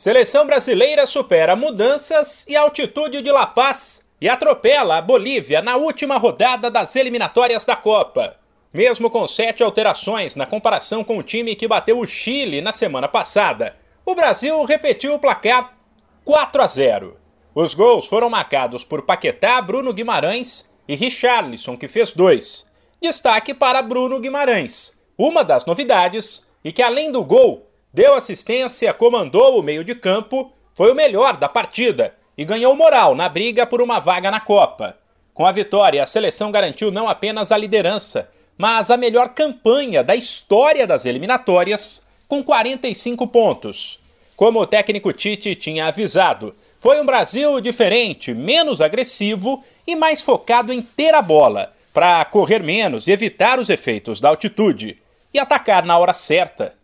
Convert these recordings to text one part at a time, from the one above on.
Seleção brasileira supera mudanças e altitude de La Paz e atropela a Bolívia na última rodada das eliminatórias da Copa. Mesmo com sete alterações na comparação com o time que bateu o Chile na semana passada, o Brasil repetiu o placar 4 a 0. Os gols foram marcados por Paquetá, Bruno Guimarães e Richarlison, que fez dois. Destaque para Bruno Guimarães, uma das novidades, e que além do gol deu assistência, comandou o meio de campo, foi o melhor da partida e ganhou moral na briga por uma vaga na Copa. Com a vitória, a seleção garantiu não apenas a liderança, mas a melhor campanha da história das eliminatórias, com 45 pontos. Como o técnico Tite tinha avisado, foi um Brasil diferente, menos agressivo e mais focado em ter a bola, para correr menos e evitar os efeitos da altitude, e atacar na hora certa.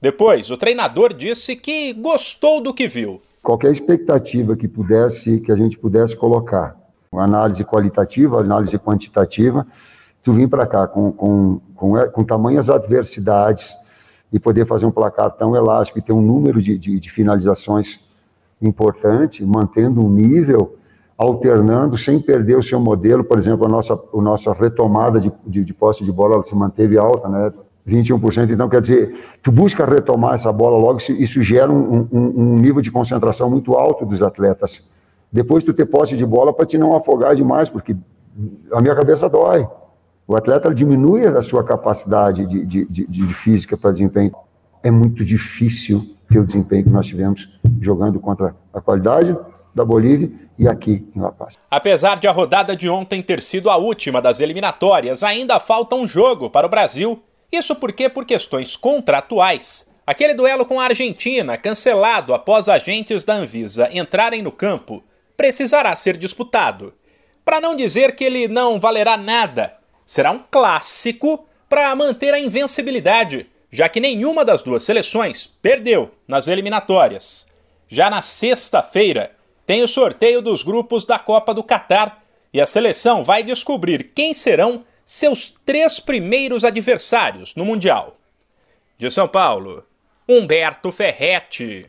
Depois, o treinador disse que gostou do que viu. Qualquer expectativa que pudesse, que a gente pudesse colocar, análise qualitativa, análise quantitativa, tu vir para cá com, com, com, com tamanhas adversidades e poder fazer um placar tão elástico e ter um número de, de, de finalizações importante, mantendo um nível, alternando, sem perder o seu modelo. Por exemplo, a nossa, a nossa retomada de, de, de posse de bola se manteve alta, né? 21%. Então, quer dizer, tu busca retomar essa bola logo, isso gera um, um, um nível de concentração muito alto dos atletas. Depois tu ter posse de bola para te não afogar demais, porque a minha cabeça dói. O atleta diminui a sua capacidade de, de, de, de física para desempenho. É muito difícil ter o desempenho que nós tivemos jogando contra a qualidade da Bolívia e aqui em La Paz. Apesar de a rodada de ontem ter sido a última das eliminatórias, ainda falta um jogo para o Brasil isso porque, por questões contratuais, aquele duelo com a Argentina, cancelado após agentes da Anvisa entrarem no campo, precisará ser disputado. Para não dizer que ele não valerá nada, será um clássico para manter a invencibilidade, já que nenhuma das duas seleções perdeu nas eliminatórias. Já na sexta-feira, tem o sorteio dos grupos da Copa do Catar e a seleção vai descobrir quem serão seus três primeiros adversários no Mundial. De São Paulo, Humberto Ferretti.